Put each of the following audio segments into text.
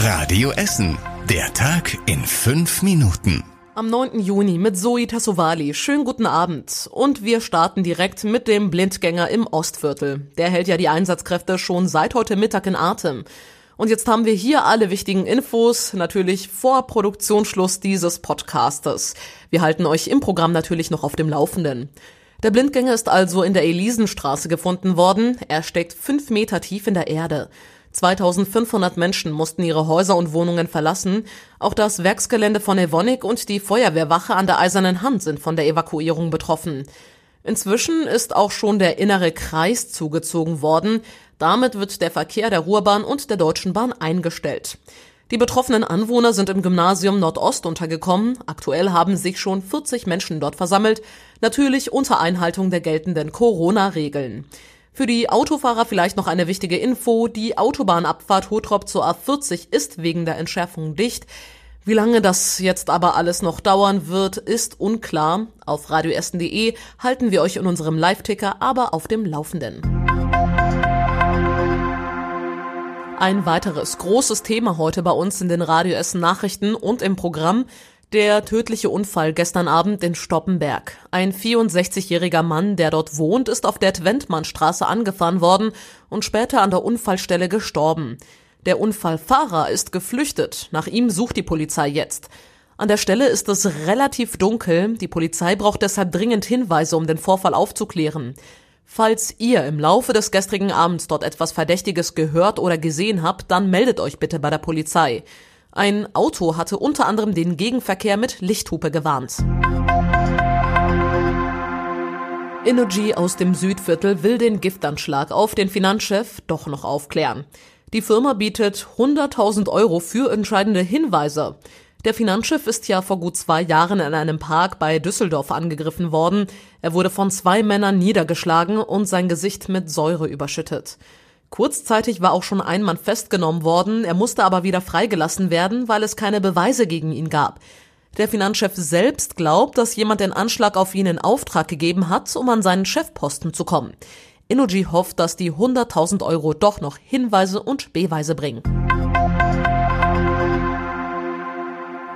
Radio Essen. Der Tag in fünf Minuten. Am 9. Juni mit Zoe Tassovali. Schönen guten Abend. Und wir starten direkt mit dem Blindgänger im Ostviertel. Der hält ja die Einsatzkräfte schon seit heute Mittag in Atem. Und jetzt haben wir hier alle wichtigen Infos, natürlich vor Produktionsschluss dieses Podcastes. Wir halten euch im Programm natürlich noch auf dem Laufenden. Der Blindgänger ist also in der Elisenstraße gefunden worden. Er steckt fünf Meter tief in der Erde. 2500 Menschen mussten ihre Häuser und Wohnungen verlassen. Auch das Werksgelände von Evonik und die Feuerwehrwache an der Eisernen Hand sind von der Evakuierung betroffen. Inzwischen ist auch schon der innere Kreis zugezogen worden. Damit wird der Verkehr der Ruhrbahn und der Deutschen Bahn eingestellt. Die betroffenen Anwohner sind im Gymnasium Nordost untergekommen. Aktuell haben sich schon 40 Menschen dort versammelt, natürlich unter Einhaltung der geltenden Corona-Regeln. Für die Autofahrer vielleicht noch eine wichtige Info. Die Autobahnabfahrt Hotrop zur A40 ist wegen der Entschärfung dicht. Wie lange das jetzt aber alles noch dauern wird, ist unklar. Auf radioessen.de halten wir euch in unserem Live-Ticker aber auf dem Laufenden. Ein weiteres großes Thema heute bei uns in den Radio Essen Nachrichten und im Programm der tödliche Unfall gestern Abend in Stoppenberg. Ein 64-jähriger Mann, der dort wohnt, ist auf der Twentmannstraße angefahren worden und später an der Unfallstelle gestorben. Der Unfallfahrer ist geflüchtet. Nach ihm sucht die Polizei jetzt. An der Stelle ist es relativ dunkel. Die Polizei braucht deshalb dringend Hinweise, um den Vorfall aufzuklären. Falls ihr im Laufe des gestrigen Abends dort etwas Verdächtiges gehört oder gesehen habt, dann meldet euch bitte bei der Polizei. Ein Auto hatte unter anderem den Gegenverkehr mit Lichthupe gewarnt. Energy aus dem Südviertel will den Giftanschlag auf den Finanzchef doch noch aufklären. Die Firma bietet 100.000 Euro für entscheidende Hinweise. Der Finanzchef ist ja vor gut zwei Jahren in einem Park bei Düsseldorf angegriffen worden. Er wurde von zwei Männern niedergeschlagen und sein Gesicht mit Säure überschüttet. Kurzzeitig war auch schon ein Mann festgenommen worden, er musste aber wieder freigelassen werden, weil es keine Beweise gegen ihn gab. Der Finanzchef selbst glaubt, dass jemand den Anschlag auf ihn in Auftrag gegeben hat, um an seinen Chefposten zu kommen. Innogy hofft, dass die 100.000 Euro doch noch Hinweise und Beweise bringen.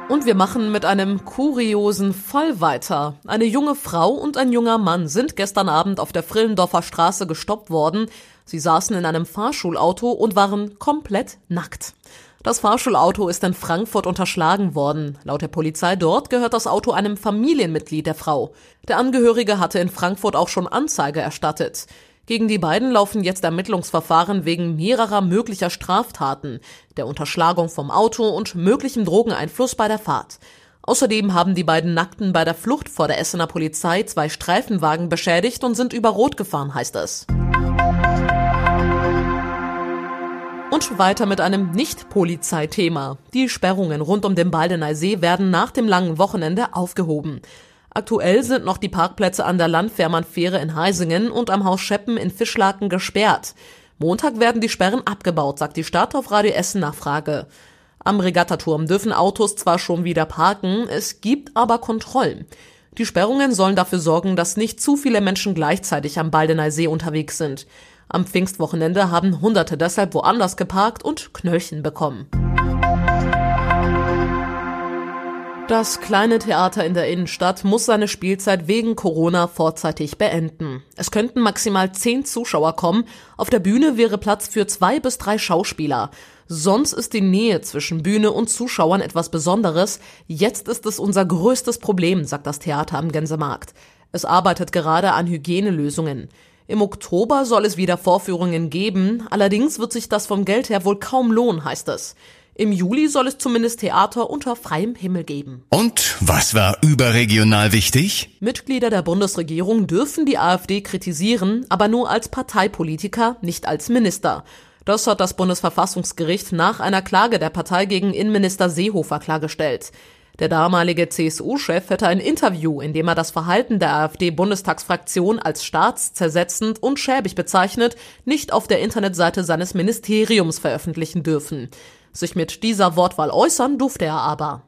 Und wir machen mit einem kuriosen Fall weiter. Eine junge Frau und ein junger Mann sind gestern Abend auf der Frillendorfer Straße gestoppt worden. Sie saßen in einem Fahrschulauto und waren komplett nackt. Das Fahrschulauto ist in Frankfurt unterschlagen worden. Laut der Polizei dort gehört das Auto einem Familienmitglied der Frau. Der Angehörige hatte in Frankfurt auch schon Anzeige erstattet. Gegen die beiden laufen jetzt Ermittlungsverfahren wegen mehrerer möglicher Straftaten, der Unterschlagung vom Auto und möglichem Drogeneinfluss bei der Fahrt. Außerdem haben die beiden Nackten bei der Flucht vor der Essener Polizei zwei Streifenwagen beschädigt und sind über Rot gefahren, heißt es. Und weiter mit einem Nicht-Polizeithema. Die Sperrungen rund um den Baldener See werden nach dem langen Wochenende aufgehoben. Aktuell sind noch die Parkplätze an der Landfährmannfähre in Heisingen und am Haus Scheppen in Fischlaken gesperrt. Montag werden die Sperren abgebaut, sagt die Stadt auf Radio Essen Nachfrage. Am Regattaturm dürfen Autos zwar schon wieder parken, es gibt aber Kontrollen. Die Sperrungen sollen dafür sorgen, dass nicht zu viele Menschen gleichzeitig am Baldener See unterwegs sind. Am Pfingstwochenende haben Hunderte deshalb woanders geparkt und Knöllchen bekommen. Das kleine Theater in der Innenstadt muss seine Spielzeit wegen Corona vorzeitig beenden. Es könnten maximal zehn Zuschauer kommen. Auf der Bühne wäre Platz für zwei bis drei Schauspieler. Sonst ist die Nähe zwischen Bühne und Zuschauern etwas Besonderes. Jetzt ist es unser größtes Problem, sagt das Theater am Gänsemarkt. Es arbeitet gerade an Hygienelösungen. Im Oktober soll es wieder Vorführungen geben, allerdings wird sich das vom Geld her wohl kaum lohnen, heißt es. Im Juli soll es zumindest Theater unter freiem Himmel geben. Und was war überregional wichtig? Mitglieder der Bundesregierung dürfen die AfD kritisieren, aber nur als Parteipolitiker, nicht als Minister. Das hat das Bundesverfassungsgericht nach einer Klage der Partei gegen Innenminister Seehofer klargestellt. Der damalige CSU-Chef hätte ein Interview, in dem er das Verhalten der AfD-Bundestagsfraktion als staatszersetzend und schäbig bezeichnet, nicht auf der Internetseite seines Ministeriums veröffentlichen dürfen. Sich mit dieser Wortwahl äußern durfte er aber.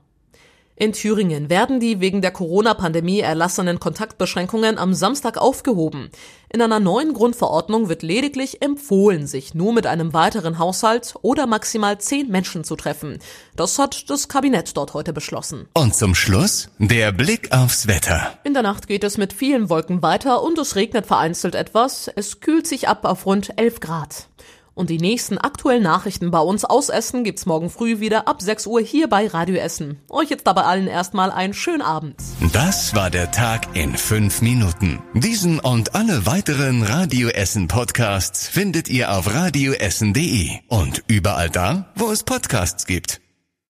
In Thüringen werden die wegen der Corona-Pandemie erlassenen Kontaktbeschränkungen am Samstag aufgehoben. In einer neuen Grundverordnung wird lediglich empfohlen, sich nur mit einem weiteren Haushalt oder maximal zehn Menschen zu treffen. Das hat das Kabinett dort heute beschlossen. Und zum Schluss der Blick aufs Wetter. In der Nacht geht es mit vielen Wolken weiter und es regnet vereinzelt etwas. Es kühlt sich ab auf rund 11 Grad. Und die nächsten aktuellen Nachrichten bei uns aus Essen gibt's morgen früh wieder ab 6 Uhr hier bei Radio Essen. Euch jetzt dabei allen erstmal einen schönen Abend. Das war der Tag in fünf Minuten. Diesen und alle weiteren Radio Essen Podcasts findet ihr auf radioessen.de und überall da, wo es Podcasts gibt.